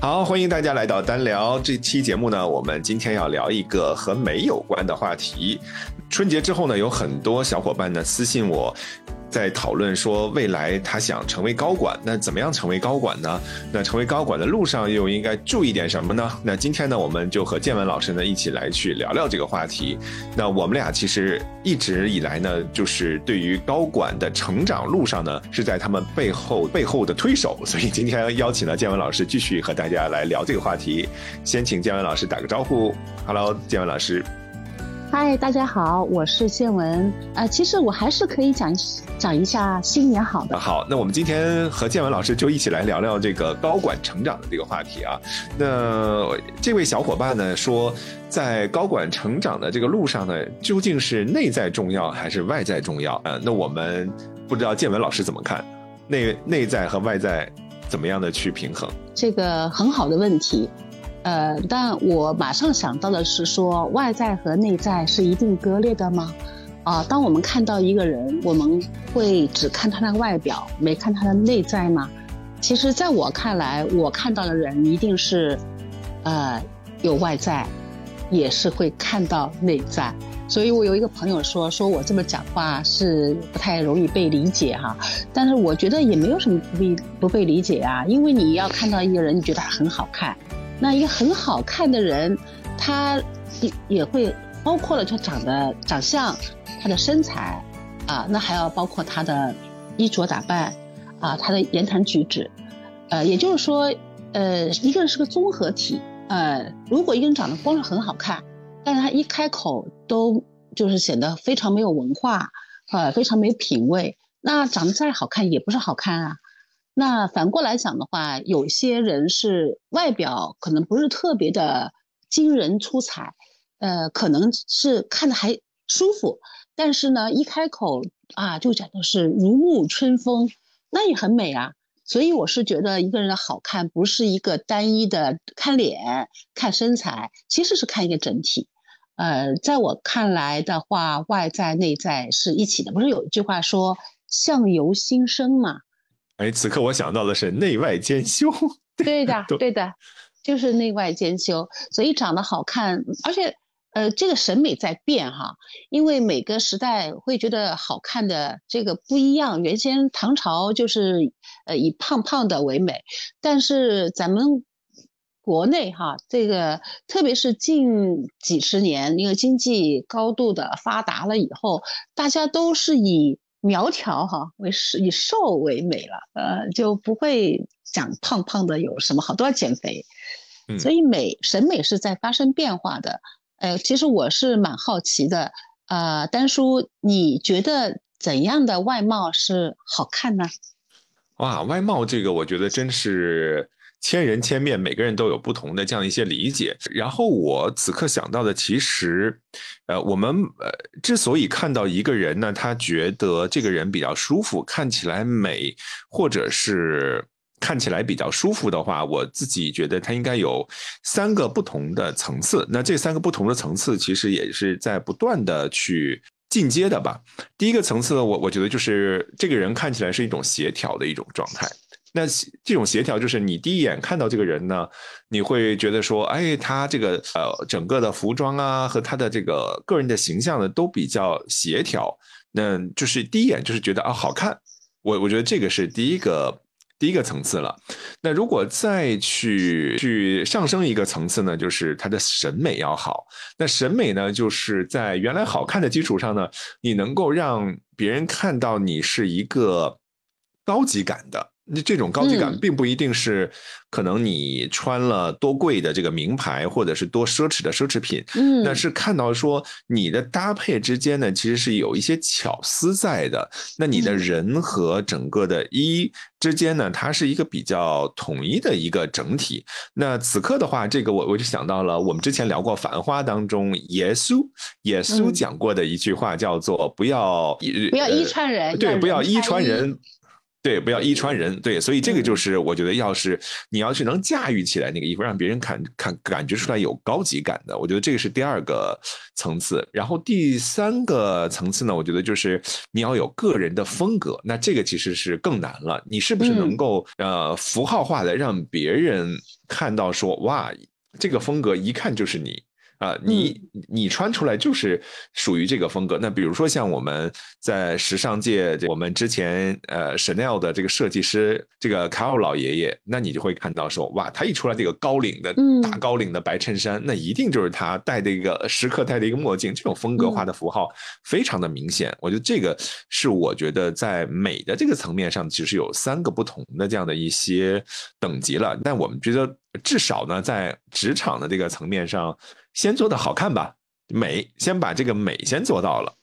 好，欢迎大家来到单聊这期节目呢。我们今天要聊一个和美有关的话题。春节之后呢，有很多小伙伴呢私信我。在讨论说未来他想成为高管，那怎么样成为高管呢？那成为高管的路上又应该注意点什么呢？那今天呢，我们就和建文老师呢一起来去聊聊这个话题。那我们俩其实一直以来呢，就是对于高管的成长路上呢，是在他们背后背后的推手。所以今天邀请了建文老师继续和大家来聊这个话题。先请建文老师打个招呼，Hello，建文老师。嗨，大家好，我是建文。呃，其实我还是可以讲讲一下新年好的。好，那我们今天和建文老师就一起来聊聊这个高管成长的这个话题啊。那这位小伙伴呢说，在高管成长的这个路上呢，究竟是内在重要还是外在重要？呃，那我们不知道建文老师怎么看？内内在和外在怎么样的去平衡？这个很好的问题。呃，但我马上想到的是说，外在和内在是一定割裂的吗？啊，当我们看到一个人，我们会只看他的外表，没看他的内在吗？其实，在我看来，我看到的人一定是，呃，有外在，也是会看到内在。所以我有一个朋友说，说我这么讲话是不太容易被理解哈，但是我觉得也没有什么不被不被理解啊，因为你要看到一个人，你觉得他很好看。那一个很好看的人，他也会包括了他长得长相，他的身材，啊，那还要包括他的衣着打扮，啊，他的言谈举止，呃，也就是说，呃，一个人是个综合体，呃，如果一个人长得光是很好看，但是他一开口都就是显得非常没有文化，呃，非常没品位，那长得再好看也不是好看啊。那反过来讲的话，有些人是外表可能不是特别的惊人出彩，呃，可能是看着还舒服，但是呢，一开口啊，就讲的是如沐春风，那也很美啊。所以我是觉得一个人的好看不是一个单一的看脸、看身材，其实是看一个整体。呃，在我看来的话，外在内在是一起的。不是有一句话说“相由心生”嘛？哎，此刻我想到的是内外兼修。对的，对的，就是内外兼修。所以长得好看，而且，呃，这个审美在变哈，因为每个时代会觉得好看的这个不一样。原先唐朝就是呃以胖胖的为美，但是咱们国内哈，这个特别是近几十年，因为经济高度的发达了以后，大家都是以。苗条哈为是以瘦为美了，呃，就不会想胖胖的有什么好，都要减肥。所以美审美是在发生变化的。呃，其实我是蛮好奇的，呃，丹叔，你觉得怎样的外貌是好看呢？哇，外貌这个我觉得真是。千人千面，每个人都有不同的这样一些理解。然后我此刻想到的，其实，呃，我们呃之所以看到一个人呢，他觉得这个人比较舒服，看起来美，或者是看起来比较舒服的话，我自己觉得他应该有三个不同的层次。那这三个不同的层次，其实也是在不断的去进阶的吧。第一个层次呢，我我觉得就是这个人看起来是一种协调的一种状态。那这种协调就是你第一眼看到这个人呢，你会觉得说，哎，他这个呃整个的服装啊和他的这个个人的形象呢都比较协调，那就是第一眼就是觉得啊好看。我我觉得这个是第一个第一个层次了。那如果再去去上升一个层次呢，就是他的审美要好。那审美呢，就是在原来好看的基础上呢，你能够让别人看到你是一个高级感的。那这种高级感并不一定是可能你穿了多贵的这个名牌，或者是多奢侈的奢侈品，嗯，那是看到说你的搭配之间呢，其实是有一些巧思在的。那你的人和整个的衣之间呢，它是一个比较统一的一个整体。那此刻的话，这个我我就想到了我们之前聊过《繁花》当中耶稣耶稣讲过的一句话，叫做“不要不要一穿人，对，不要一穿人”。对，不要一穿人。对，所以这个就是我觉得，要是你要是能驾驭起来那个衣服，让别人看看感觉出来有高级感的，我觉得这个是第二个层次。然后第三个层次呢，我觉得就是你要有个人的风格。那这个其实是更难了。你是不是能够呃符号化的让别人看到说哇，这个风格一看就是你。啊，你你穿出来就是属于这个风格。那比如说像我们在时尚界，我们之前呃 Chanel 的这个设计师，这个卡尔老爷爷，那你就会看到说，哇，他一出来这个高领的大高领的白衬衫，那一定就是他戴的一个时刻戴的一个墨镜，这种风格化的符号非常的明显。我觉得这个是我觉得在美的这个层面上，其实有三个不同的这样的一些等级了。但我们觉得至少呢，在职场的这个层面上。先做的好看吧，美，先把这个美先做到了。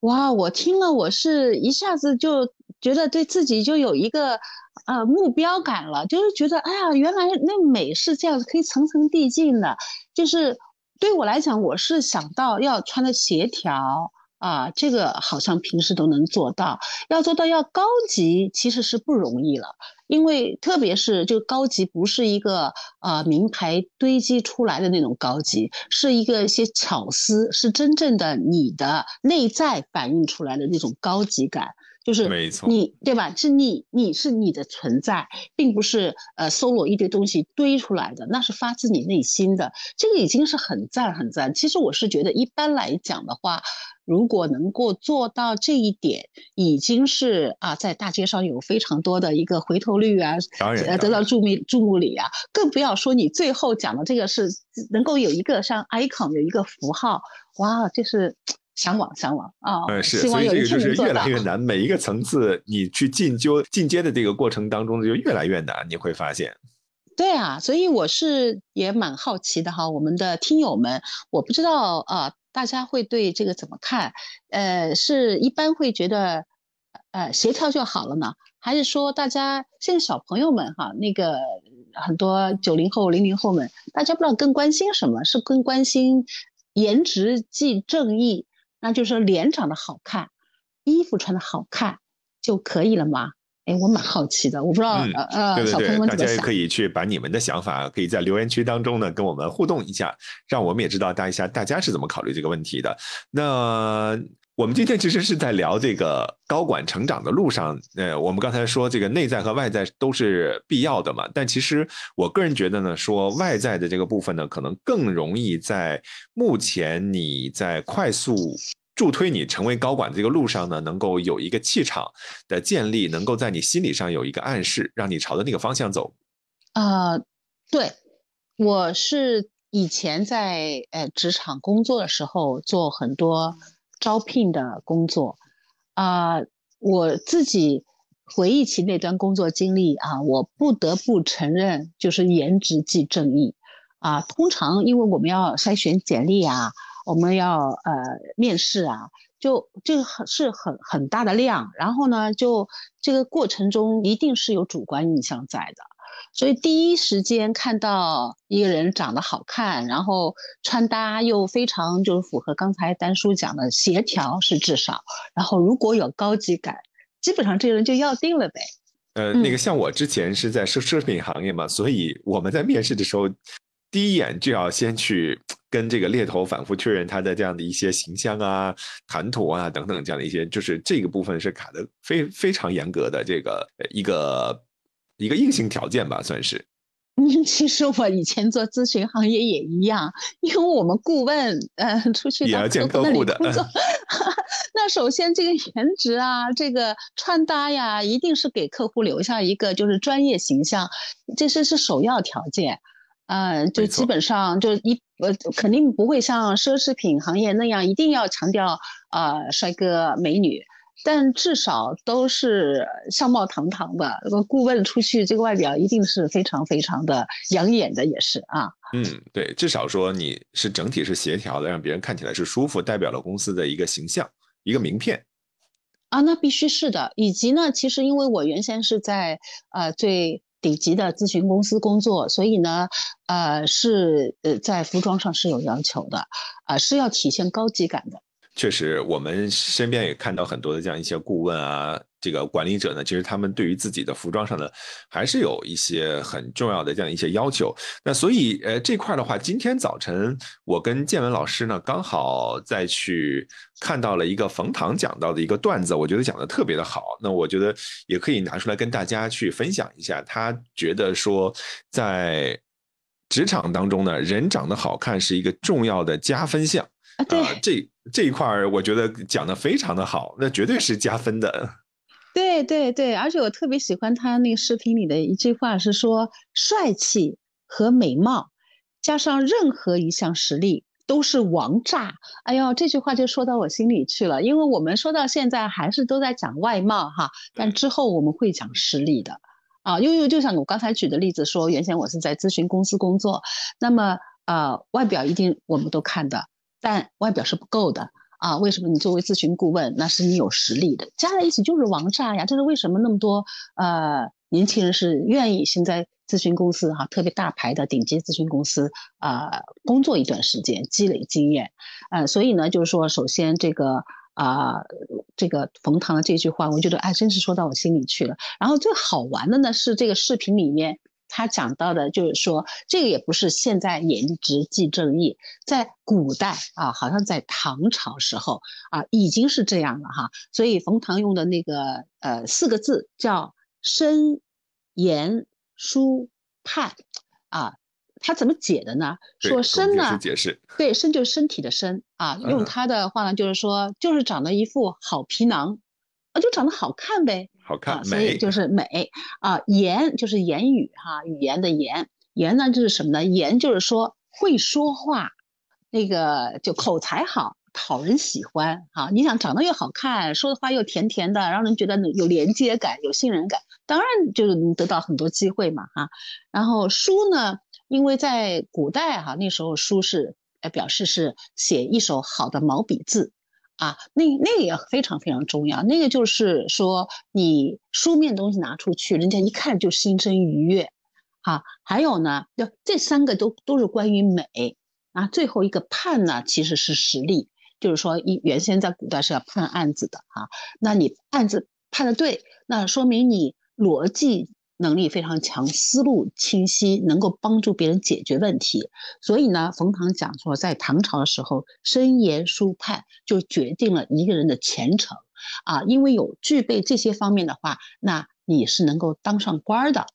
哇，我听了，我是一下子就觉得对自己就有一个呃目标感了，就是觉得哎呀，原来那美是这样子，可以层层递进的。就是对我来讲，我是想到要穿的协调。啊，这个好像平时都能做到，要做到要高级，其实是不容易了。因为特别是就高级，不是一个呃名牌堆积出来的那种高级，是一个一些巧思，是真正的你的内在反映出来的那种高级感。就是没错，你对吧？是你，你是你的存在，并不是呃搜罗一堆东西堆出来的，那是发自你内心的。这个已经是很赞很赞。其实我是觉得，一般来讲的话。如果能够做到这一点，已经是啊，在大街上有非常多的一个回头率啊，呃，得到注目注目礼啊，更不要说你最后讲的这个是能够有一个像 icon 有一个符号，哇，这是向往向往啊，嗯是，所以这个就是越来越难，每一个层次你去进究进阶的这个过程当中就越来越难，你会发现。对啊，所以我是也蛮好奇的哈，我们的听友们，我不知道啊。大家会对这个怎么看？呃，是一般会觉得，呃，协调就好了呢？还是说大家现在小朋友们哈，那个很多九零后、零零后们，大家不知道更关心什么？是更关心颜值即正义？那就是脸长得好看，衣服穿的好看就可以了吗？哎，我蛮好奇的，我不知道呃呃，小朋友们大家也可以去把你们的想法，可以在留言区当中呢跟我们互动一下，让我们也知道大家大家是怎么考虑这个问题的。那我们今天其实是在聊这个高管成长的路上，呃，我们刚才说这个内在和外在都是必要的嘛，但其实我个人觉得呢，说外在的这个部分呢，可能更容易在目前你在快速。助推你成为高管这个路上呢，能够有一个气场的建立，能够在你心理上有一个暗示，让你朝着那个方向走。啊，对，我是以前在呃职场工作的时候做很多招聘的工作啊，我自己回忆起那段工作经历啊，我不得不承认，就是颜值即正义啊。通常因为我们要筛选简历啊。我们要呃面试啊，就这个很是很很大的量，然后呢，就这个过程中一定是有主观印象在的，所以第一时间看到一个人长得好看，然后穿搭又非常就是符合刚才丹叔讲的协调是至少，然后如果有高级感，基本上这个人就要定了呗。呃，那个像我之前是在奢奢侈品行业嘛，所以我们在面试的时候。第一眼就要先去跟这个猎头反复确认他的这样的一些形象啊、谈吐啊等等这样的一些，就是这个部分是卡的非非常严格的这个一个一个硬性条件吧，算是。嗯，其实我以前做咨询行业也一样，因为我们顾问呃出去也要见客户的，那首先这个颜值啊，这个穿搭呀，一定是给客户留下一个就是专业形象，这是是首要条件。嗯，就基本上就一呃，肯定不会像奢侈品行业那样一定要强调啊帅哥美女，但至少都是相貌堂堂的。这个顾问出去，这个外表一定是非常非常的养眼的，也是啊。嗯，对，至少说你是整体是协调的，让别人看起来是舒服，代表了公司的一个形象，一个名片。啊，那必须是的。以及呢，其实因为我原先是在呃最。顶级的咨询公司工作，所以呢，呃，是呃，在服装上是有要求的，啊，是要体现高级感的。确实，我们身边也看到很多的这样一些顾问啊，这个管理者呢，其实他们对于自己的服装上呢，还是有一些很重要的这样一些要求。那所以，呃，这块的话，今天早晨我跟建文老师呢，刚好再去看到了一个冯唐讲到的一个段子，我觉得讲的特别的好。那我觉得也可以拿出来跟大家去分享一下。他觉得说，在职场当中呢，人长得好看是一个重要的加分项啊。对，这这一块儿，我觉得讲的非常的好，那绝对是加分的。对对对，而且我特别喜欢他那个视频里的一句话，是说帅气和美貌加上任何一项实力都是王炸。哎呦，这句话就说到我心里去了，因为我们说到现在还是都在讲外貌哈，但之后我们会讲实力的啊。因为就像我刚才举的例子说，原先我是在咨询公司工作，那么呃外表一定我们都看的，但外表是不够的。啊，为什么你作为咨询顾问，那是你有实力的，加在一起就是王炸呀！这是为什么那么多呃年轻人是愿意现在咨询公司哈，特别大牌的顶级咨询公司啊工作一段时间，积累经验，呃，所以呢，就是说，首先这个啊，这个冯唐的这句话，我觉得哎，真是说到我心里去了。然后最好玩的呢是这个视频里面。他讲到的就是说，这个也不是现在颜值即正义，在古代啊，好像在唐朝时候啊，已经是这样了哈。所以冯唐用的那个呃四个字叫身言书判啊，他怎么解的呢？说身呢，解释对身就是身体的身啊，用他的话呢，就是说就是长得一副好皮囊啊，就长得好看呗。好看，所以就是美啊。言就是言语哈，语言的言。言呢就是什么呢？言就是说会说话，那个就口才好，讨人喜欢哈。你想长得又好看，说的话又甜甜的，让人觉得有连接感、有信任感，当然就是能得到很多机会嘛哈。然后书呢，因为在古代哈，那时候书是呃表示是写一手好的毛笔字。啊，那那个也非常非常重要。那个就是说，你书面东西拿出去，人家一看就心生愉悦。啊，还有呢，就这三个都都是关于美啊。最后一个判呢，其实是实力，就是说，一原先在古代是要判案子的哈。那你案子判的对，那说明你逻辑。能力非常强，思路清晰，能够帮助别人解决问题。所以呢，冯唐讲说，在唐朝的时候，深言书判就决定了一个人的前程啊。因为有具备这些方面的话，那你是能够当上官的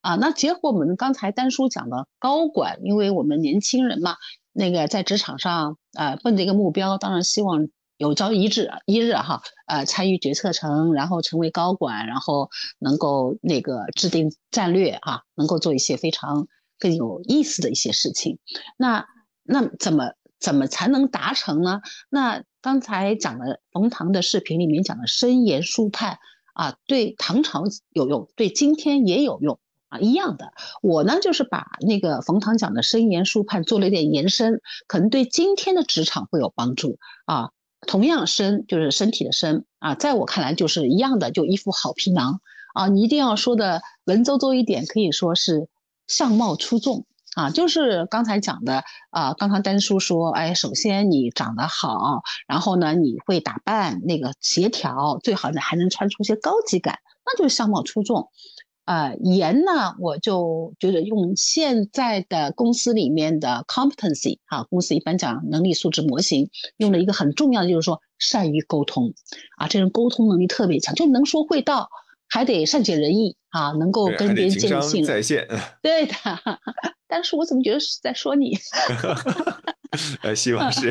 啊。那结合我们刚才丹叔讲的高管，因为我们年轻人嘛，那个在职场上啊，奔着一个目标，当然希望。有朝一日，一日哈，呃，参与决策层，然后成为高管，然后能够那个制定战略哈，能够做一些非常更有意思的一些事情。那那怎么怎么才能达成呢？那刚才讲的冯唐的视频里面讲的深言书判啊，对唐朝有用，对今天也有用啊，一样的。我呢就是把那个冯唐讲的深言书判做了一点延伸，可能对今天的职场会有帮助啊。同样身就是身体的身啊，在我看来就是一样的，就一副好皮囊啊。你一定要说的文绉绉一点，可以说是相貌出众啊。就是刚才讲的啊，刚刚丹叔说，哎，首先你长得好，然后呢你会打扮，那个协调，最好呢还能穿出些高级感，那就是相貌出众。呃，言呢，我就觉得用现在的公司里面的 competency 啊，公司一般讲能力素质模型，用了一个很重要的，就是说善于沟通啊，这人沟通能力特别强，就能说会道，还得善解人意啊，能够跟别人建立信任。在线。对的 但是我怎么觉得是在说你？呃，希望是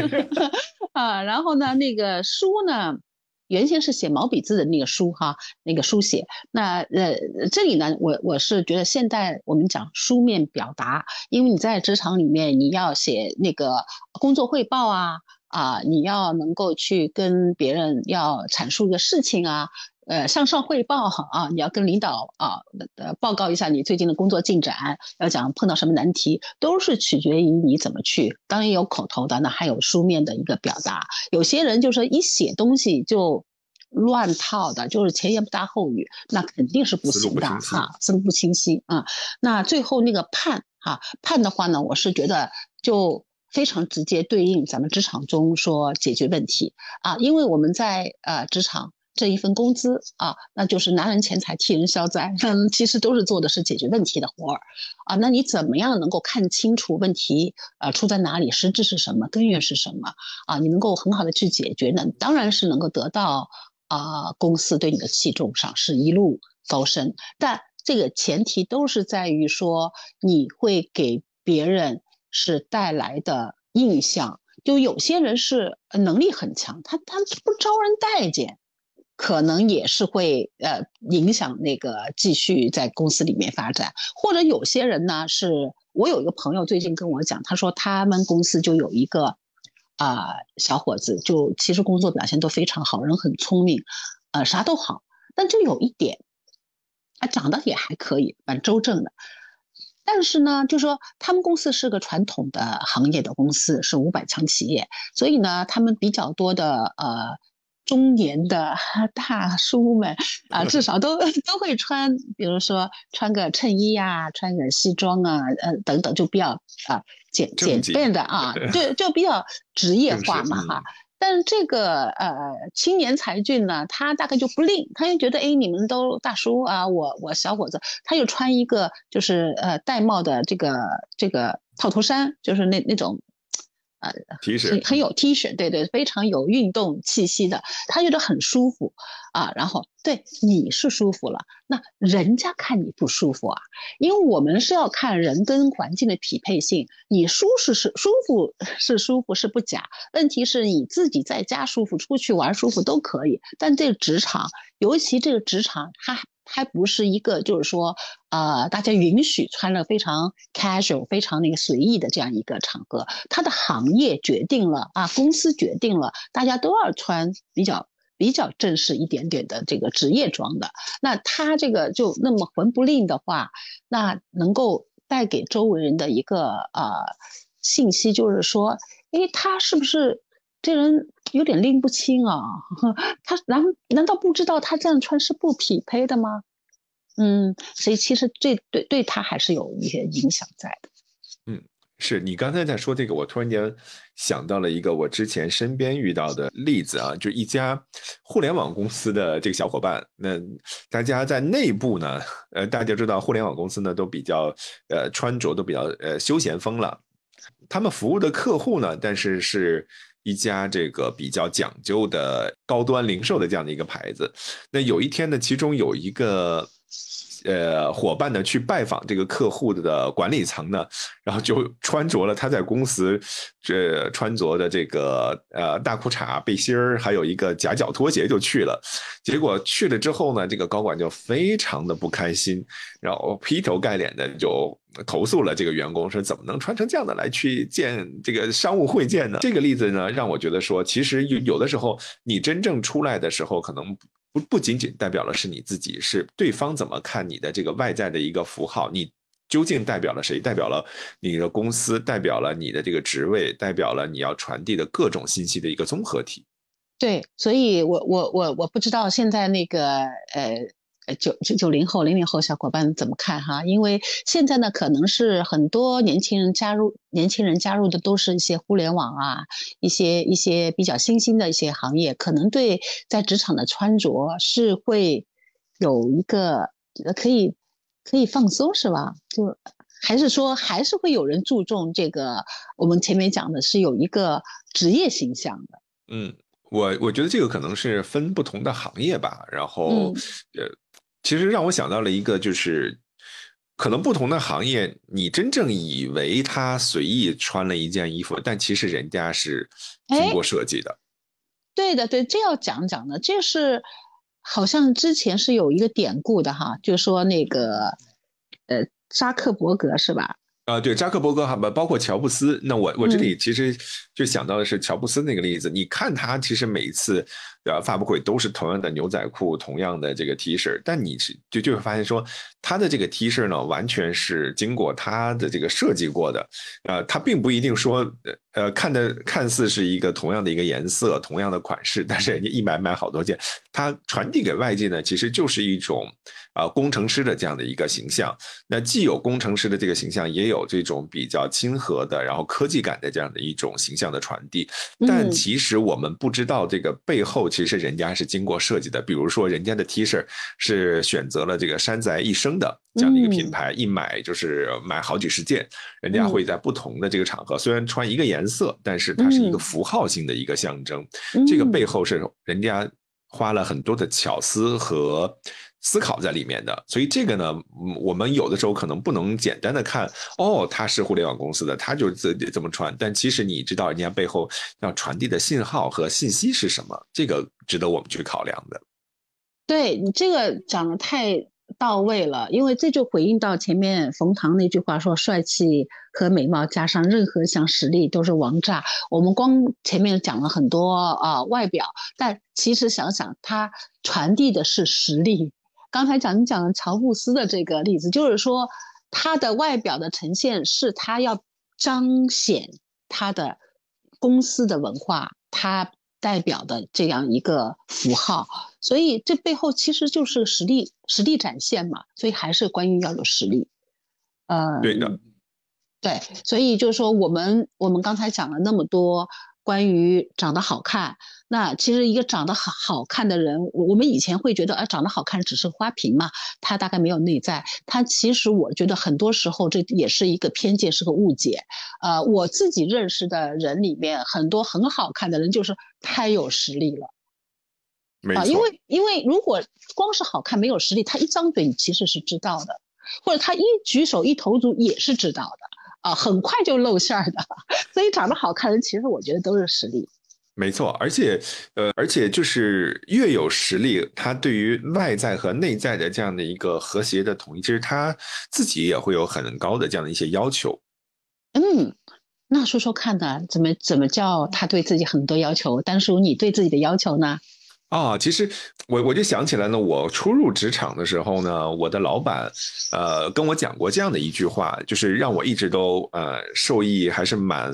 啊，然后呢，那个书呢？原先是写毛笔字的那个书哈，那个书写。那呃，这里呢，我我是觉得现在我们讲书面表达，因为你在职场里面你要写那个工作汇报啊啊，你要能够去跟别人要阐述一个事情啊。呃，向上汇报哈啊，你要跟领导啊呃报告一下你最近的工作进展，要讲碰到什么难题，都是取决于你怎么去。当然有口头的，那还有书面的一个表达。有些人就是一写东西就乱套的，就是前言不搭后语，那肯定是不行的哈，思路不清晰啊。那最后那个判哈判的话呢，我是觉得就非常直接对应咱们职场中说解决问题啊，因为我们在呃职场。这一份工资啊，那就是拿人钱财替人消灾，嗯，其实都是做的是解决问题的活儿啊。那你怎么样能够看清楚问题呃出在哪里，实质是什么，根源是什么啊？你能够很好的去解决呢，当然是能够得到啊公司对你的器重赏识，一路高升。但这个前提都是在于说你会给别人是带来的印象。就有些人是能力很强，他他不招人待见。可能也是会呃影响那个继续在公司里面发展，或者有些人呢，是我有一个朋友最近跟我讲，他说他们公司就有一个啊小伙子，就其实工作表现都非常好，人很聪明，呃啥都好，但就有一点，啊长得也还可以，蛮周正的，但是呢，就说他们公司是个传统的行业的公司，是五百强企业，所以呢，他们比较多的呃。中年的大叔们 啊，至少都 都会穿，比如说穿个衬衣呀，穿个西装啊，呃等等，就比较啊简简便的啊，就，就比较职业化嘛哈。但是这个呃青年才俊呢，他大概就不吝，他就觉得哎，你们都大叔啊，我我小伙子，他就穿一个就是呃戴帽的这个这个套头衫，就是那那种。呃，很很有 T 恤，对对，非常有运动气息的，他觉得很舒服啊。然后对你是舒服了，那人家看你不舒服啊，因为我们是要看人跟环境的匹配性。你舒适是舒服是舒服是不假，问题是你自己在家舒服，出去玩舒服都可以，但这个职场，尤其这个职场，它。还不是一个，就是说，呃，大家允许穿了非常 casual、非常那个随意的这样一个场合。它的行业决定了啊，公司决定了，大家都要穿比较比较正式一点点的这个职业装的。那他这个就那么魂不吝的话，那能够带给周围人的一个呃信息，就是说，诶，他是不是？这人有点拎不清啊，他难难道不知道他这样穿是不匹配的吗？嗯，所以其实这对对他还是有一些影响在的。嗯，是你刚才在说这个，我突然间想到了一个我之前身边遇到的例子啊，就一家互联网公司的这个小伙伴，那大家在内部呢，呃，大家知道互联网公司呢都比较呃穿着都比较呃休闲风了，他们服务的客户呢，但是是。一家这个比较讲究的高端零售的这样的一个牌子，那有一天呢，其中有一个。呃，伙伴呢去拜访这个客户的管理层呢，然后就穿着了他在公司这穿着的这个呃大裤衩、背心儿，还有一个夹脚拖鞋就去了。结果去了之后呢，这个高管就非常的不开心，然后劈头盖脸的就投诉了这个员工，说怎么能穿成这样的来去见这个商务会见呢？这个例子呢，让我觉得说，其实有有的时候你真正出来的时候，可能。不不仅仅代表了是你自己，是对方怎么看你的这个外在的一个符号，你究竟代表了谁？代表了你的公司，代表了你的这个职位，代表了你要传递的各种信息的一个综合体。对，所以我我我我不知道现在那个呃。呃，九九九零后、零零后小伙伴怎么看哈？因为现在呢，可能是很多年轻人加入，年轻人加入的都是一些互联网啊，一些一些比较新兴的一些行业，可能对在职场的穿着是会有一个可以可以放松是吧？就还是说还是会有人注重这个？我们前面讲的是有一个职业形象的。嗯，我我觉得这个可能是分不同的行业吧，然后呃。其实让我想到了一个，就是可能不同的行业，你真正以为他随意穿了一件衣服，但其实人家是经过设计的。对的，对，这要讲讲的，这是好像之前是有一个典故的哈，就说那个呃扎克伯格是吧？啊，对，扎克伯格哈，包包括乔布斯。那我我这里其实就想到的是乔布斯那个例子。你看他其实每一次啊发布会都是同样的牛仔裤，同样的这个 T 恤，但你是就就会发现说，他他的这个 T 恤呢，完全是经过他的这个设计过的，呃，他并不一定说，呃，看的看似是一个同样的一个颜色、同样的款式，但是人家一买买好多件，他传递给外界呢，其实就是一种啊工程师的这样的一个形象。那既有工程师的这个形象，也有这种比较亲和的，然后科技感的这样的一种形象的传递。但其实我们不知道这个背后，其实人家是经过设计的。比如说，人家的 T 恤是选择了这个山宅一生的这样的一个品牌，一买就是买好几十件。人家会在不同的这个场合，虽然穿一个颜色，但是它是一个符号性的一个象征。这个背后是人家花了很多的巧思和。思考在里面的，所以这个呢，我们有的时候可能不能简单的看，哦，他是互联网公司的，他就这这么穿，但其实你知道人家背后要传递的信号和信息是什么，这个值得我们去考量的。对你这个讲的太到位了，因为这就回应到前面冯唐那句话说，帅气和美貌加上任何项实力都是王炸。我们光前面讲了很多啊外表，但其实想想，它传递的是实力。刚才讲你讲的乔布斯的这个例子，就是说他的外表的呈现是他要彰显他的公司的文化，他代表的这样一个符号，所以这背后其实就是实力实力展现嘛，所以还是关于要有实力。呃，对的，对，所以就是说我们我们刚才讲了那么多。关于长得好看，那其实一个长得好好看的人，我们以前会觉得，啊，长得好看只是花瓶嘛，他大概没有内在。他其实我觉得很多时候这也是一个偏见，是个误解。呃，我自己认识的人里面，很多很好看的人就是太有实力了。啊，因为因为如果光是好看没有实力，他一张嘴你其实是知道的，或者他一举手一投足也是知道的。啊，很快就露馅儿的，所以长得好看的人，其实我觉得都是实力。没错，而且，呃，而且就是越有实力，他对于外在和内在的这样的一个和谐的统一，其实他自己也会有很高的这样的一些要求。嗯，那说说看呢，怎么怎么叫他对自己很多要求？丹叔，你对自己的要求呢？啊，其实我我就想起来呢，我初入职场的时候呢，我的老板，呃，跟我讲过这样的一句话，就是让我一直都呃受益还是蛮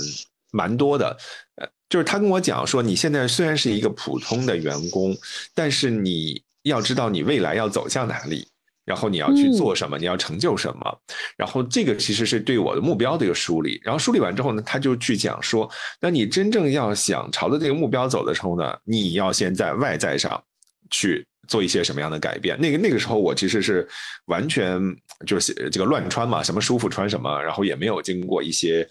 蛮多的，呃，就是他跟我讲说，你现在虽然是一个普通的员工，但是你要知道你未来要走向哪里。然后你要去做什么？你要成就什么？然后这个其实是对我的目标的一个梳理。然后梳理完之后呢，他就去讲说，那你真正要想朝着这个目标走的时候呢，你要先在外在上去。做一些什么样的改变？那个那个时候，我其实是完全就是这个乱穿嘛，什么舒服穿什么，然后也没有经过一些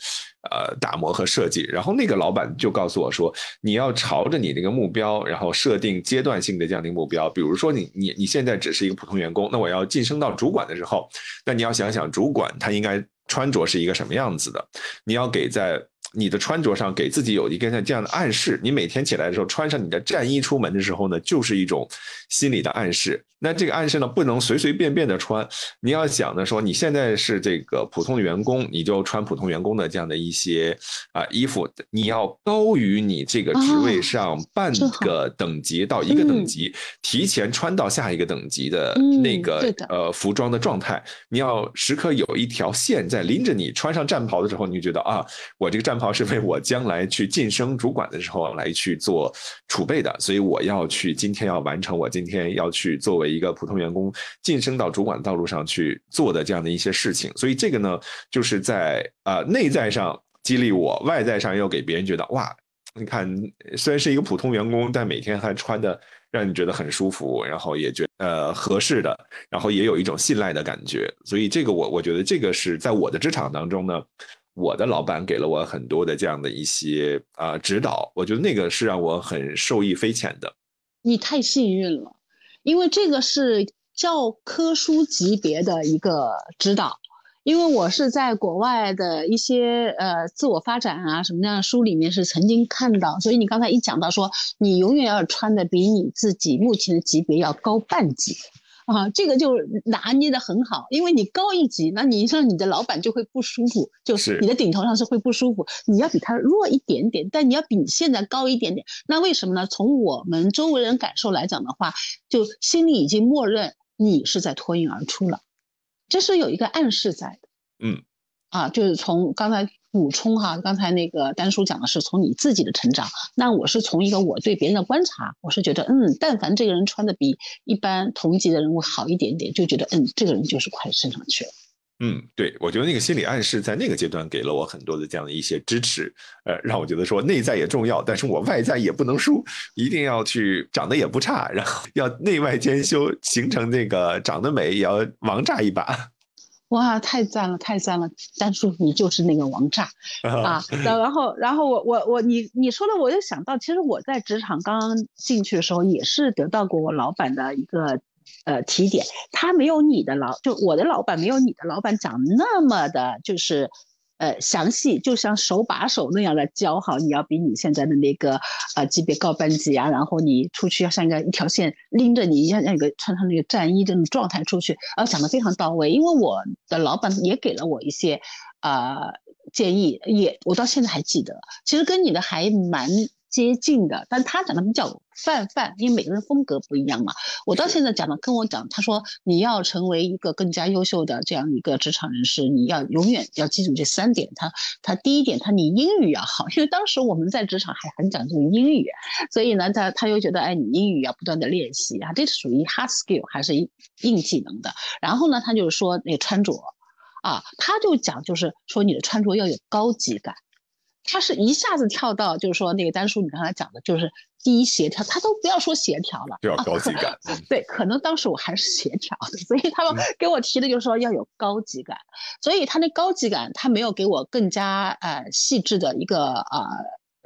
呃打磨和设计。然后那个老板就告诉我说，你要朝着你那个目标，然后设定阶段性的这样的目标。比如说，你你你现在只是一个普通员工，那我要晋升到主管的时候，那你要想想主管他应该穿着是一个什么样子的，你要给在。你的穿着上给自己有一个像这样的暗示，你每天起来的时候穿上你的战衣出门的时候呢，就是一种心理的暗示。那这个暗示呢，不能随随便便的穿。你要想的说，你现在是这个普通的员工，你就穿普通员工的这样的一些啊衣服。你要高于你这个职位上半个等级到一个等级，提前穿到下一个等级的那个呃服装的状态。你要时刻有一条线在拎着你，穿上战袍的时候，你就觉得啊，我这个战袍是为我将来去晋升主管的时候来去做储备的。所以我要去今天要完成我今天要去作为。一个普通员工晋升到主管道路上去做的这样的一些事情，所以这个呢，就是在呃内在上激励我，外在上又给别人觉得哇，你看虽然是一个普通员工，但每天还穿的让你觉得很舒服，然后也觉得呃合适的，然后也有一种信赖的感觉。所以这个我我觉得这个是在我的职场当中呢，我的老板给了我很多的这样的一些啊指导，我觉得那个是让我很受益匪浅的。你太幸运了。因为这个是教科书级别的一个指导，因为我是在国外的一些呃自我发展啊什么样的书里面是曾经看到，所以你刚才一讲到说你永远要穿的比你自己目前的级别要高半级。啊，这个就拿捏的很好，因为你高一级，那你让你的老板就会不舒服，就是你的顶头上是会不舒服。你要比他弱一点点，但你要比你现在高一点点。那为什么呢？从我们周围人感受来讲的话，就心里已经默认你是在脱颖而出了。这是有一个暗示在的。嗯，啊，就是从刚才补充哈，刚才那个丹叔讲的是从你自己的成长，那我是从一个我对别人的观察，我是觉得，嗯，但凡这个人穿的比一般同级的人物好一点点，就觉得，嗯，这个人就是快升上去了。嗯，对，我觉得那个心理暗示在那个阶段给了我很多的这样的一些支持，呃，让我觉得说内在也重要，但是我外在也不能输，一定要去长得也不差，然后要内外兼修，形成这个长得美也要王炸一把。哇，太赞了，太赞了！丹叔，你就是那个王炸 啊！然后，然后我我我，你你说的，我又想到，其实我在职场刚刚进去的时候，也是得到过我老板的一个。呃，提点他没有你的老，就我的老板没有你的老板讲那么的，就是呃详细，就像手把手那样来教好。你要比你现在的那个呃级别高班级啊，然后你出去要像一个一条线拎着你，像那个穿上那个战衣这种状态出去，然后讲的非常到位。因为我的老板也给了我一些呃建议，也我到现在还记得，其实跟你的还蛮。接近的，但他讲的比较泛泛，因为每个人风格不一样嘛。我到现在讲的，跟我讲，他说你要成为一个更加优秀的这样一个职场人士，你要永远要记住这三点。他他第一点，他你英语要好，因为当时我们在职场还很讲究英语，所以呢，他他又觉得，哎，你英语要不断的练习啊，这是属于 hard skill 还是硬技能的。然后呢，他就是说那穿着啊，他就讲就是说你的穿着要有高级感。他是一下子跳到，就是说那个丹叔，你刚才讲的，就是第一协调，他都不要说协调了，就要高级感。对，可能当时我还是协调的，所以他们给我提的就是说要有高级感，所以他那高级感，他没有给我更加呃细致的一个呃。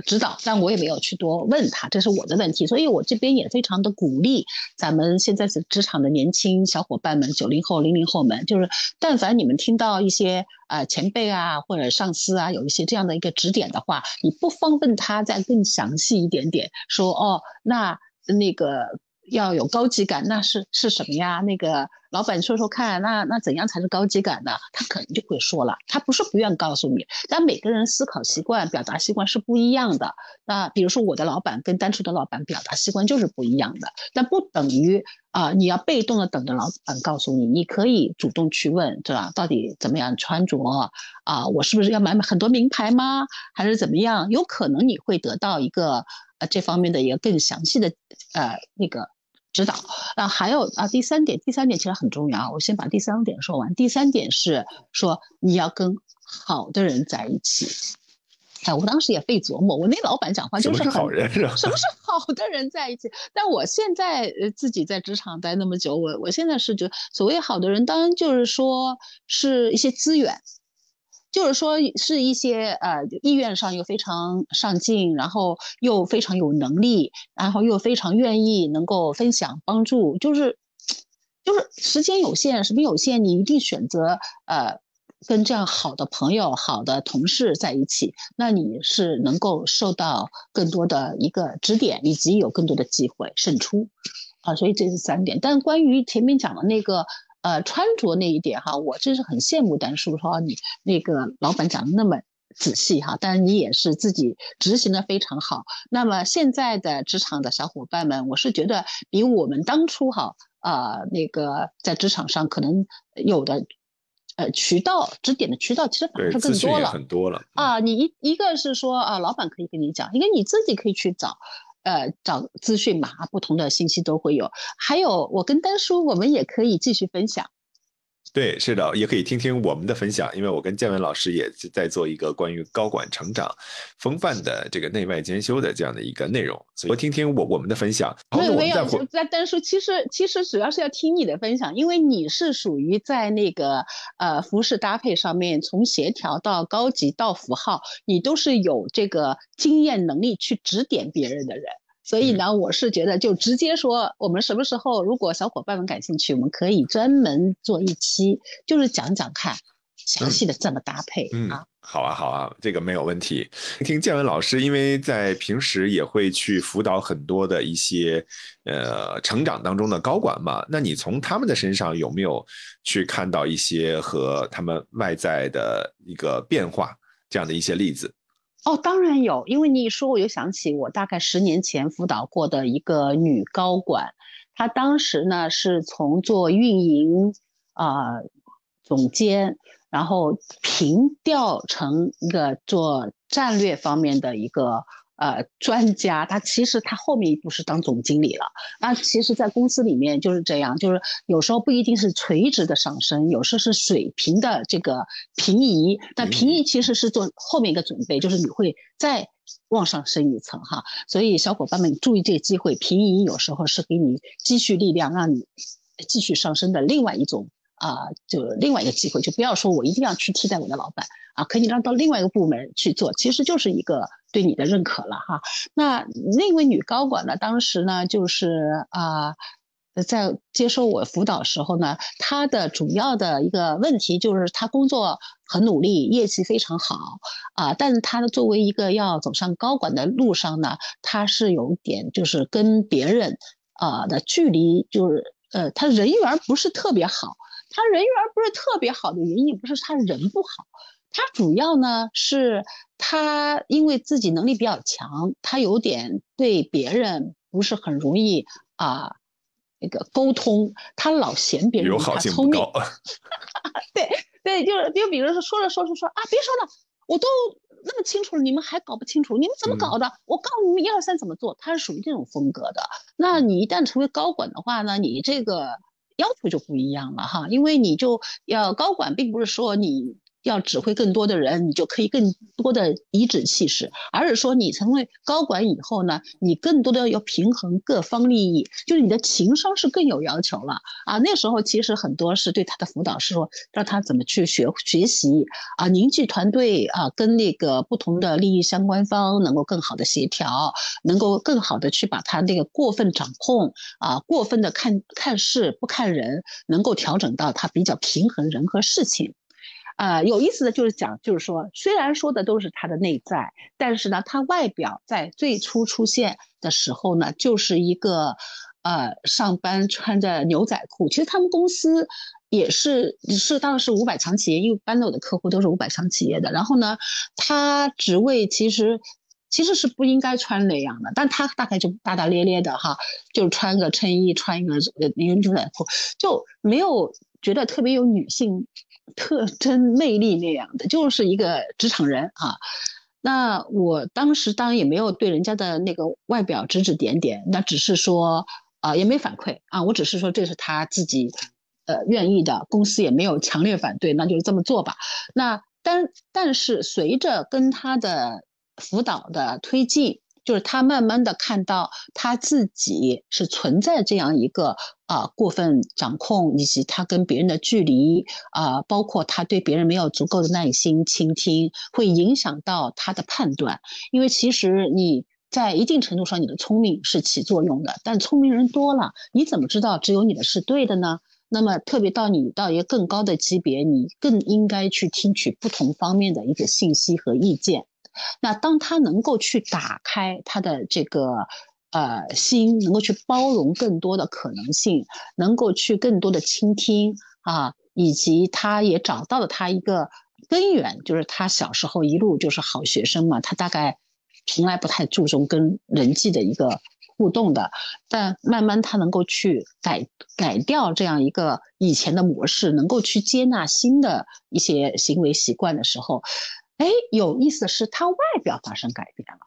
指导，但我也没有去多问他，这是我的问题，所以我这边也非常的鼓励咱们现在是职场的年轻小伙伴们，九零后、零零后们，就是但凡你们听到一些呃前辈啊或者上司啊有一些这样的一个指点的话，你不妨问他再更详细一点点，说哦，那那个。要有高级感，那是是什么呀？那个老板说说看，那那怎样才是高级感呢？他可能就会说了，他不是不愿告诉你，但每个人思考习惯、表达习惯是不一样的。那比如说我的老板跟单纯的老板表达习惯就是不一样的，但不等于啊你要被动的等着老板告诉你，你可以主动去问，对吧？到底怎么样穿着啊？我是不是要买很多名牌吗？还是怎么样？有可能你会得到一个呃这方面的一个更详细的呃那个。指导啊，还有啊，第三点，第三点其实很重要啊。我先把第三点说完。第三点是说你要跟好的人在一起。哎，我当时也费琢磨，我那老板讲话就是好人？什么是好的人在一起？但我现在呃自己在职场待那么久，我我现在是觉得所谓好的人，当然就是说是一些资源。就是说，是一些呃意愿上又非常上进，然后又非常有能力，然后又非常愿意能够分享帮助。就是，就是时间有限，什么有限，你一定选择呃跟这样好的朋友、好的同事在一起，那你是能够受到更多的一个指点，以及有更多的机会胜出啊。所以这是三点。但关于前面讲的那个。呃，穿着那一点哈，我真是很羡慕丹叔，说你那个老板讲的那么仔细哈，但是你也是自己执行的非常好。那么现在的职场的小伙伴们，我是觉得比我们当初哈，呃，那个在职场上可能有的呃渠道指点的渠道，其实反而是更多了，很多了啊。你一一个是说啊，老板可以跟你讲，一个你自己可以去找。呃，找资讯嘛，不同的信息都会有。还有，我跟丹叔，我们也可以继续分享。对，是的，也可以听听我们的分享，因为我跟建文老师也在做一个关于高管成长风范的这个内外兼修的这样的一个内容，所以听听我我们的分享。没有没有，在但是，其实其实主要是要听你的分享，因为你是属于在那个呃服饰搭配上面，从协调到高级到符号，你都是有这个经验能力去指点别人的人。所以呢，我是觉得就直接说，我们什么时候如果小伙伴们感兴趣，我们可以专门做一期，就是讲讲看详细的怎么搭配啊。好啊，好啊，这个没有问题。听建文老师，因为在平时也会去辅导很多的一些呃成长当中的高管嘛，那你从他们的身上有没有去看到一些和他们外在的一个变化这样的一些例子？哦，当然有，因为你一说，我又想起我大概十年前辅导过的一个女高管，她当时呢是从做运营啊，总监，然后平调成一个做战略方面的一个。呃，专家他其实他后面一步是当总经理了。那其实，在公司里面就是这样，就是有时候不一定是垂直的上升，有时候是水平的这个平移。但平移其实是做后面一个准备，就是你会再往上升一层哈。所以小伙伴们注意这个机会，平移有时候是给你积蓄力量，让你继续上升的另外一种。啊，就另外一个机会，就不要说我一定要去替代我的老板啊，可以让到另外一个部门去做，其实就是一个对你的认可了哈。那那位女高管呢，当时呢就是啊，在接受我辅导时候呢，她的主要的一个问题就是她工作很努力，业绩非常好啊，但是她的作为一个要走上高管的路上呢，她是有点就是跟别人啊的距离，就是呃，她人缘不是特别好。他人缘不是特别好的原因，不是他人不好，他主要呢是他因为自己能力比较强，他有点对别人不是很容易啊那个沟通，他老嫌别人他聪明。对对，就是就比如说说着说着说啊，别说了，我都那么清楚了，你们还搞不清楚，你们怎么搞的？我告诉你们一二三怎么做，他是属于这种风格的。那你一旦成为高管的话呢，你这个。要求就不一样了哈，因为你就要高管，并不是说你。要指挥更多的人，你就可以更多的颐指气使，而是说你成为高管以后呢，你更多的要平衡各方利益，就是你的情商是更有要求了啊。那时候其实很多是对他的辅导是说，让他怎么去学学习啊，凝聚团队啊，跟那个不同的利益相关方能够更好的协调，能够更好的去把他那个过分掌控啊，过分的看看事不看人，能够调整到他比较平衡人和事情。啊，有意思的就是讲，就是说，虽然说的都是他的内在，但是呢，他外表在最初出现的时候呢，就是一个，呃，上班穿着牛仔裤。其实他们公司也是是当时五百强企业，一般的我的客户都是五百强企业的。然后呢，他职位其实其实是不应该穿那样的，但他大概就大大咧咧的哈，就穿个衬衣，穿一个呃一个牛仔裤，就没有觉得特别有女性。特征魅力那样的，就是一个职场人啊。那我当时当然也没有对人家的那个外表指指点点，那只是说啊，也没反馈啊，我只是说这是他自己呃愿意的，公司也没有强烈反对，那就是这么做吧。那但但是随着跟他的辅导的推进。就是他慢慢的看到他自己是存在这样一个啊过分掌控，以及他跟别人的距离啊，包括他对别人没有足够的耐心倾听，会影响到他的判断。因为其实你在一定程度上，你的聪明是起作用的，但聪明人多了，你怎么知道只有你的是对的呢？那么特别到你到一个更高的级别，你更应该去听取不同方面的一个信息和意见。那当他能够去打开他的这个呃心，能够去包容更多的可能性，能够去更多的倾听啊，以及他也找到了他一个根源，就是他小时候一路就是好学生嘛，他大概从来不太注重跟人际的一个互动的，但慢慢他能够去改改掉这样一个以前的模式，能够去接纳新的一些行为习惯的时候。哎，有意思的是，他外表发生改变了，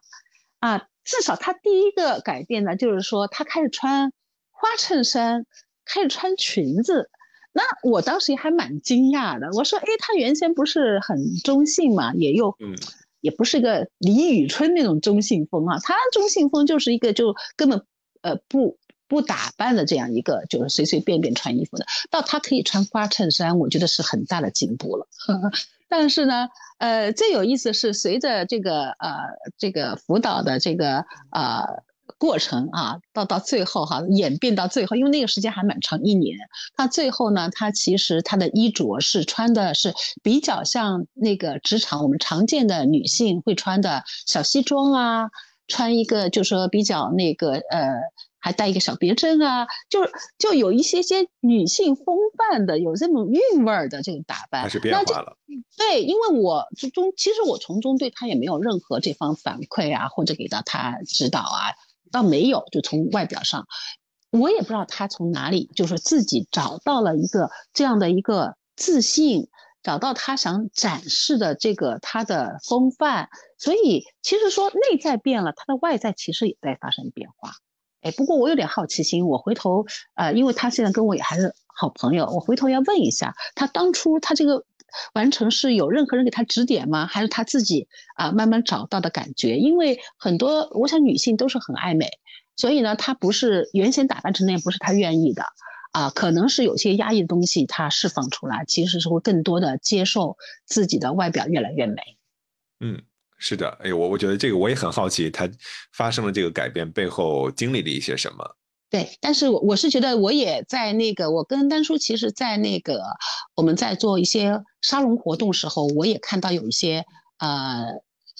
啊，至少他第一个改变呢，就是说他开始穿花衬衫，开始穿裙子。那我当时也还蛮惊讶的，我说，哎，他原先不是很中性嘛，也又，嗯，也不是个李宇春那种中性风啊，他中性风就是一个就根本呃不不打扮的这样一个，就是随随便便穿衣服的，到他可以穿花衬衫，我觉得是很大的进步了。但是呢，呃，最有意思是随着这个呃这个辅导的这个呃过程啊，到到最后哈演变到最后，因为那个时间还蛮长一年，他最后呢，他其实他的衣着是穿的是比较像那个职场我们常见的女性会穿的小西装啊，穿一个就说比较那个呃。还带一个小别针啊，就是就有一些些女性风范的，有这种韵味儿的这种打扮，还是变化了。对，因为我中其实我从中对他也没有任何这方反馈啊，或者给到他指导啊，倒没有。就从外表上，我也不知道他从哪里，就是自己找到了一个这样的一个自信，找到他想展示的这个他的风范。所以其实说内在变了，他的外在其实也在发生变化。哎，不过我有点好奇心，我回头呃，因为他现在跟我也还是好朋友，我回头要问一下，他当初他这个完成是有任何人给他指点吗？还是他自己啊慢慢找到的感觉？因为很多我想女性都是很爱美，所以呢，她不是原先打扮成那样，不是她愿意的啊，可能是有些压抑的东西她释放出来，其实是会更多的接受自己的外表越来越美。嗯。是的，哎，我我觉得这个我也很好奇，他发生了这个改变背后经历了一些什么？对，但是我我是觉得我也在那个，我跟丹叔其实，在那个我们在做一些沙龙活动时候，我也看到有一些呃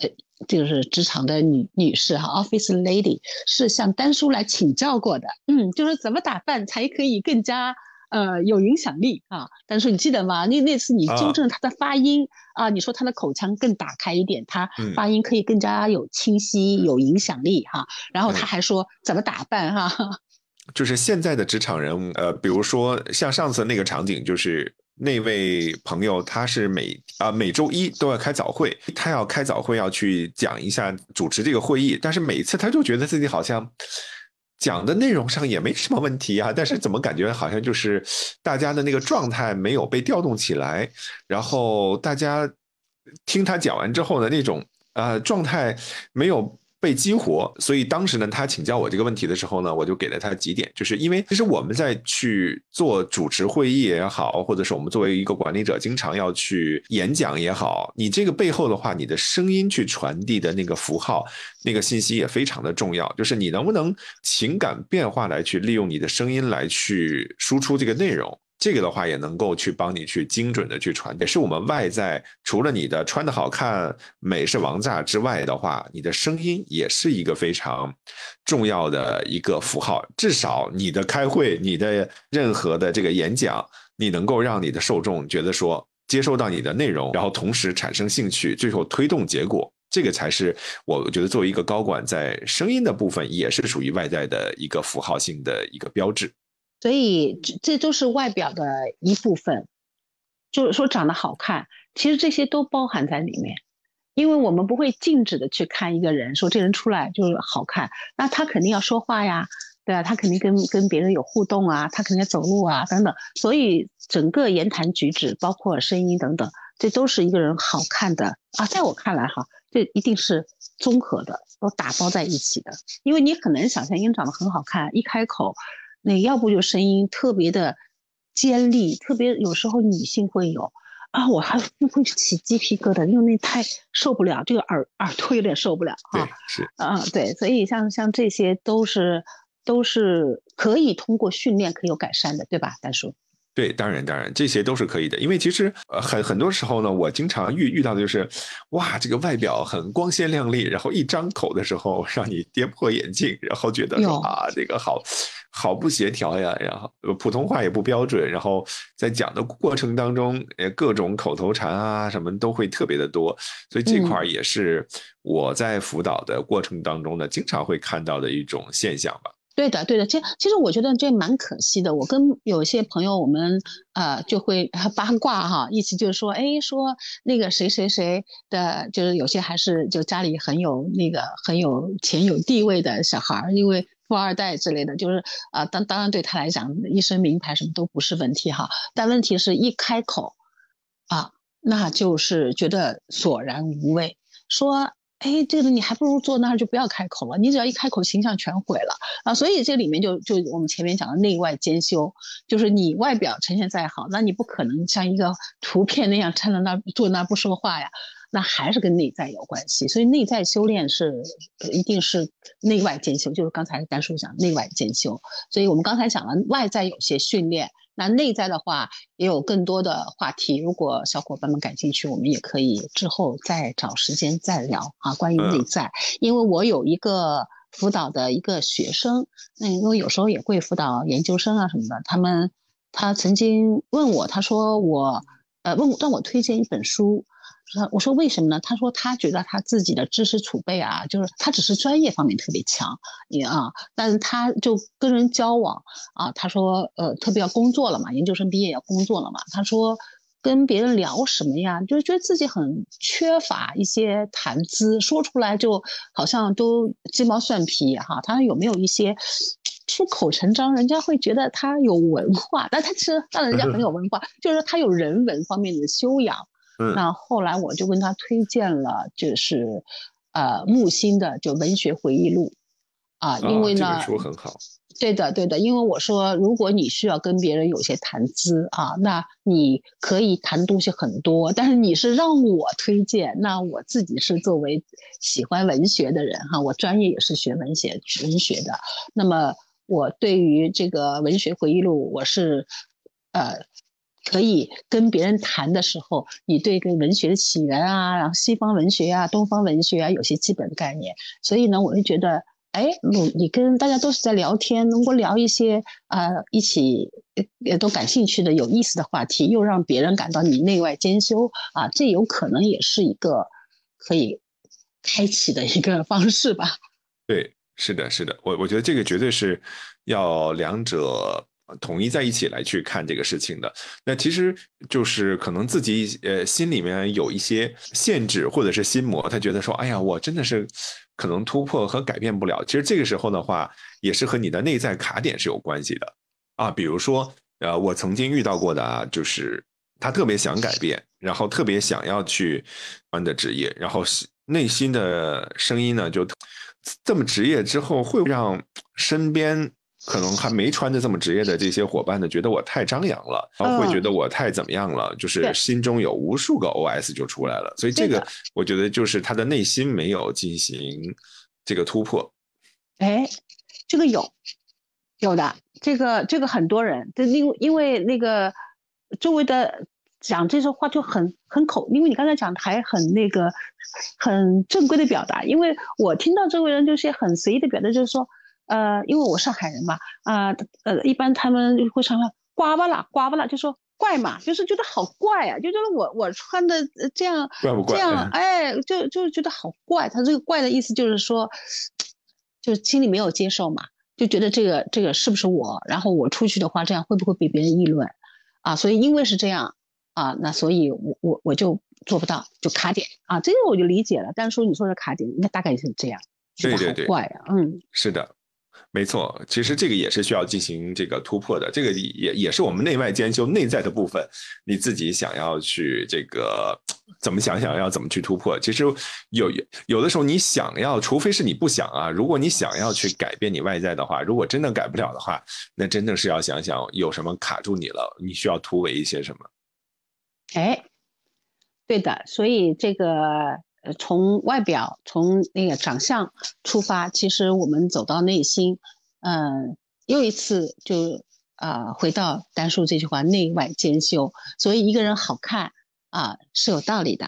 呃，就是职场的女女士哈，office lady 是向丹叔来请教过的，嗯，就是怎么打扮才可以更加。呃，有影响力啊！但是你记得吗？那那次你纠正他的发音啊，你说他的口腔更打开一点，他发音可以更加有清晰、有影响力哈。然后他还说怎么打扮哈？就是现在的职场人，呃，比如说像上次那个场景，就是那位朋友，他是每啊每周一都要开早会，他要开早会要去讲一下主持这个会议，但是每次他就觉得自己好像。讲的内容上也没什么问题啊，但是怎么感觉好像就是大家的那个状态没有被调动起来，然后大家听他讲完之后的那种呃状态没有。被激活，所以当时呢，他请教我这个问题的时候呢，我就给了他几点，就是因为其实我们在去做主持会议也好，或者是我们作为一个管理者，经常要去演讲也好，你这个背后的话，你的声音去传递的那个符号、那个信息也非常的重要，就是你能不能情感变化来去利用你的声音来去输出这个内容。这个的话也能够去帮你去精准的去传，也是我们外在除了你的穿的好看、美是王炸之外的话，你的声音也是一个非常重要的一个符号。至少你的开会、你的任何的这个演讲，你能够让你的受众觉得说接收到你的内容，然后同时产生兴趣，最后推动结果，这个才是我觉得作为一个高管在声音的部分也是属于外在的一个符号性的一个标志。所以这这都是外表的一部分，就是说长得好看，其实这些都包含在里面。因为我们不会静止的去看一个人，说这人出来就是好看，那他肯定要说话呀，对啊？他肯定跟跟别人有互动啊，他肯定要走路啊等等。所以整个言谈举止，包括声音等等，这都是一个人好看的啊。在我看来哈，这一定是综合的，都打包在一起的。因为你很难想象，因为长得很好看，一开口。那要不就声音特别的尖利，特别有时候女性会有啊，我还会起鸡皮疙瘩，因为那太受不了，这个耳耳朵有点受不了啊。是啊，对，所以像像这些都是都是可以通过训练可以有改善的，对吧，大叔？对，当然，当然，这些都是可以的。因为其实，呃，很很多时候呢，我经常遇遇到的就是，哇，这个外表很光鲜亮丽，然后一张口的时候让你跌破眼镜，然后觉得说啊，这个好好不协调呀，然后普通话也不标准，然后在讲的过程当中，呃，各种口头禅啊什么都会特别的多，所以这块儿也是我在辅导的过程当中呢，经常会看到的一种现象吧。对的，对的，这其实我觉得这蛮可惜的。我跟有些朋友，我们呃就会八卦哈，意思就是说，哎，说那个谁谁谁的，就是有些还是就家里很有那个很有钱有地位的小孩儿，因为富二代之类的，就是啊，当当然对他来讲，一身名牌什么都不是问题哈。但问题是一开口啊，那就是觉得索然无味，说。哎，这个你还不如坐那儿就不要开口了，你只要一开口，形象全毁了啊！所以这里面就就我们前面讲的内外兼修，就是你外表呈现再好，那你不可能像一个图片那样站在那儿坐那儿不说话呀，那还是跟内在有关系。所以内在修炼是一定是内外兼修，就是刚才丹叔讲内外兼修。所以我们刚才讲了外在有些训练。那内在的话也有更多的话题，如果小伙伴们感兴趣，我们也可以之后再找时间再聊啊。关于内在，因为我有一个辅导的一个学生，那因为有时候也会辅导研究生啊什么的，他们他曾经问我，他说我呃问让我推荐一本书。他我说为什么呢？他说他觉得他自己的知识储备啊，就是他只是专业方面特别强，你啊，但是他就跟人交往啊，他说呃特别要工作了嘛，研究生毕业要工作了嘛，他说跟别人聊什么呀？就是觉得自己很缺乏一些谈资，说出来就好像都鸡毛蒜皮哈。他有没有一些出口成章，人家会觉得他有文化，但他其实让人家很有文化，就是他有人文方面的修养。那后来我就跟他推荐了，就是呃木心的就文学回忆录。啊，因为呢，书很好。对的，对的，因为我说，如果你需要跟别人有些谈资啊，那你可以谈东西很多，但是你是让我推荐，那我自己是作为喜欢文学的人哈，我专业也是学文学文学的，那么我对于这个文学回忆录，我是呃可以跟别人谈的时候，你对个文学的起源啊，然后西方文学啊，东方文学啊，有些基本的概念，所以呢，我就觉得。哎，你你跟大家都是在聊天，能够聊一些呃一起也都感兴趣的有意思的话题，又让别人感到你内外兼修啊，这有可能也是一个可以开启的一个方式吧？对，是的，是的，我我觉得这个绝对是要两者。统一在一起来去看这个事情的，那其实就是可能自己呃心里面有一些限制或者是心魔，他觉得说，哎呀，我真的是可能突破和改变不了。其实这个时候的话，也是和你的内在卡点是有关系的啊。比如说，呃，我曾经遇到过的啊，就是他特别想改变，然后特别想要去换的职业，然后内心的声音呢，就这么职业之后会让身边。可能还没穿的这么职业的这些伙伴呢，觉得我太张扬了，然后会觉得我太怎么样了，就是心中有无数个 OS 就出来了。所以这个我觉得就是他的内心没有进行这个突破。哎，这个有有的，这个这个很多人，这因因为那个周围的讲这些话就很很口，因为你刚才讲的还很那个很正规的表达，因为我听到周围人就是很随意的表达，就是说。呃，因为我上海人嘛，啊，呃，一般他们会常常刮巴啦，刮巴啦，就说怪嘛，就是觉得好怪啊，就觉得我我穿的这样这样，哎，就就觉得好怪。他这个怪的意思就是说，就是心里没有接受嘛，就觉得这个这个是不是我？然后我出去的话，这样会不会被别人议论？啊，所以因为是这样啊，那所以我我我就做不到，就卡点啊，这个我就理解了。但是说你说的卡点，应该大概是这样，对对对，怪啊，嗯，是的。没错，其实这个也是需要进行这个突破的，这个也也是我们内外兼修内在的部分。你自己想要去这个怎么想想要怎么去突破？其实有有的时候你想要，除非是你不想啊。如果你想要去改变你外在的话，如果真的改不了的话，那真的是要想想有什么卡住你了，你需要突围一些什么。哎，对的，所以这个。从外表，从那个长相出发，其实我们走到内心，嗯，又一次就啊回到丹叔这句话，内外兼修。所以一个人好看啊是有道理的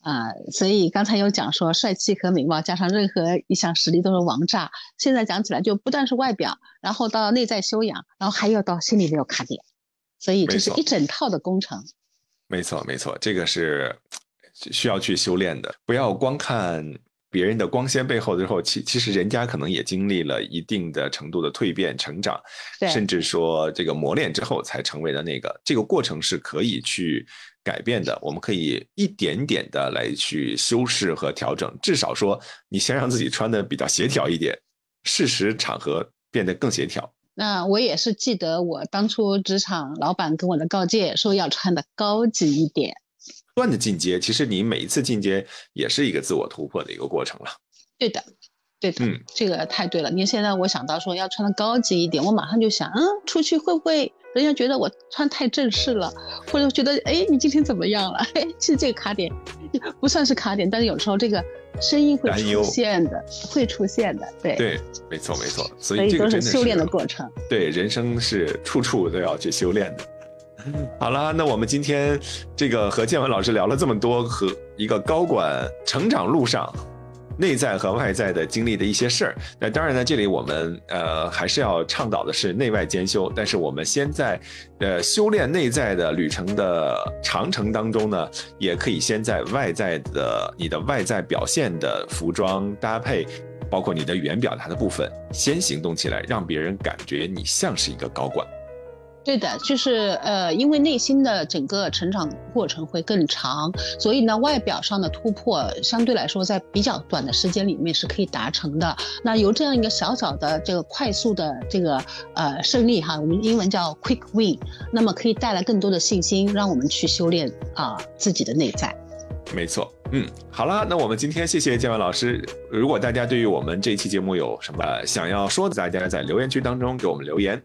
啊。所以刚才有讲说，帅气和美貌加上任何一项实力都是王炸。现在讲起来，就不但是外表，然后到内在修养，然后还要到心里没有卡点，所以这是一整套的工程。没错，没错，这个是。需要去修炼的，不要光看别人的光鲜背后之后，其其实人家可能也经历了一定的程度的蜕变、成长，甚至说这个磨练之后才成为了那个。这个过程是可以去改变的，我们可以一点点的来去修饰和调整。至少说，你先让自己穿的比较协调一点，适时场合变得更协调。那我也是记得我当初职场老板跟我的告诫，说要穿的高级一点。断的进阶，其实你每一次进阶也是一个自我突破的一个过程了。对的，对的，嗯，这个太对了。你现在我想到说要穿的高级一点，我马上就想，嗯，出去会不会人家觉得我穿太正式了，或者觉得，哎，你今天怎么样了？哎，其实这个卡点不算是卡点，但是有时候这个声音会出现的，会出现的。对对，没错没错，所以这个是修炼的过程。对，人生是处处都要去修炼的。好了，那我们今天这个和建文老师聊了这么多，和一个高管成长路上内在和外在的经历的一些事儿。那当然呢，这里我们呃还是要倡导的是内外兼修。但是我们先在呃修炼内在的旅程的长程当中呢，也可以先在外在的你的外在表现的服装搭配，包括你的语言表达的部分，先行动起来，让别人感觉你像是一个高管。对的，就是呃，因为内心的整个成长过程会更长，所以呢，外表上的突破相对来说在比较短的时间里面是可以达成的。那由这样一个小小的这个快速的这个呃胜利哈，我们英文叫 quick win，那么可以带来更多的信心，让我们去修炼啊自己的内在。没错，嗯，好了，那我们今天谢谢建文老师。如果大家对于我们这期节目有什么想要说的，大家在留言区当中给我们留言。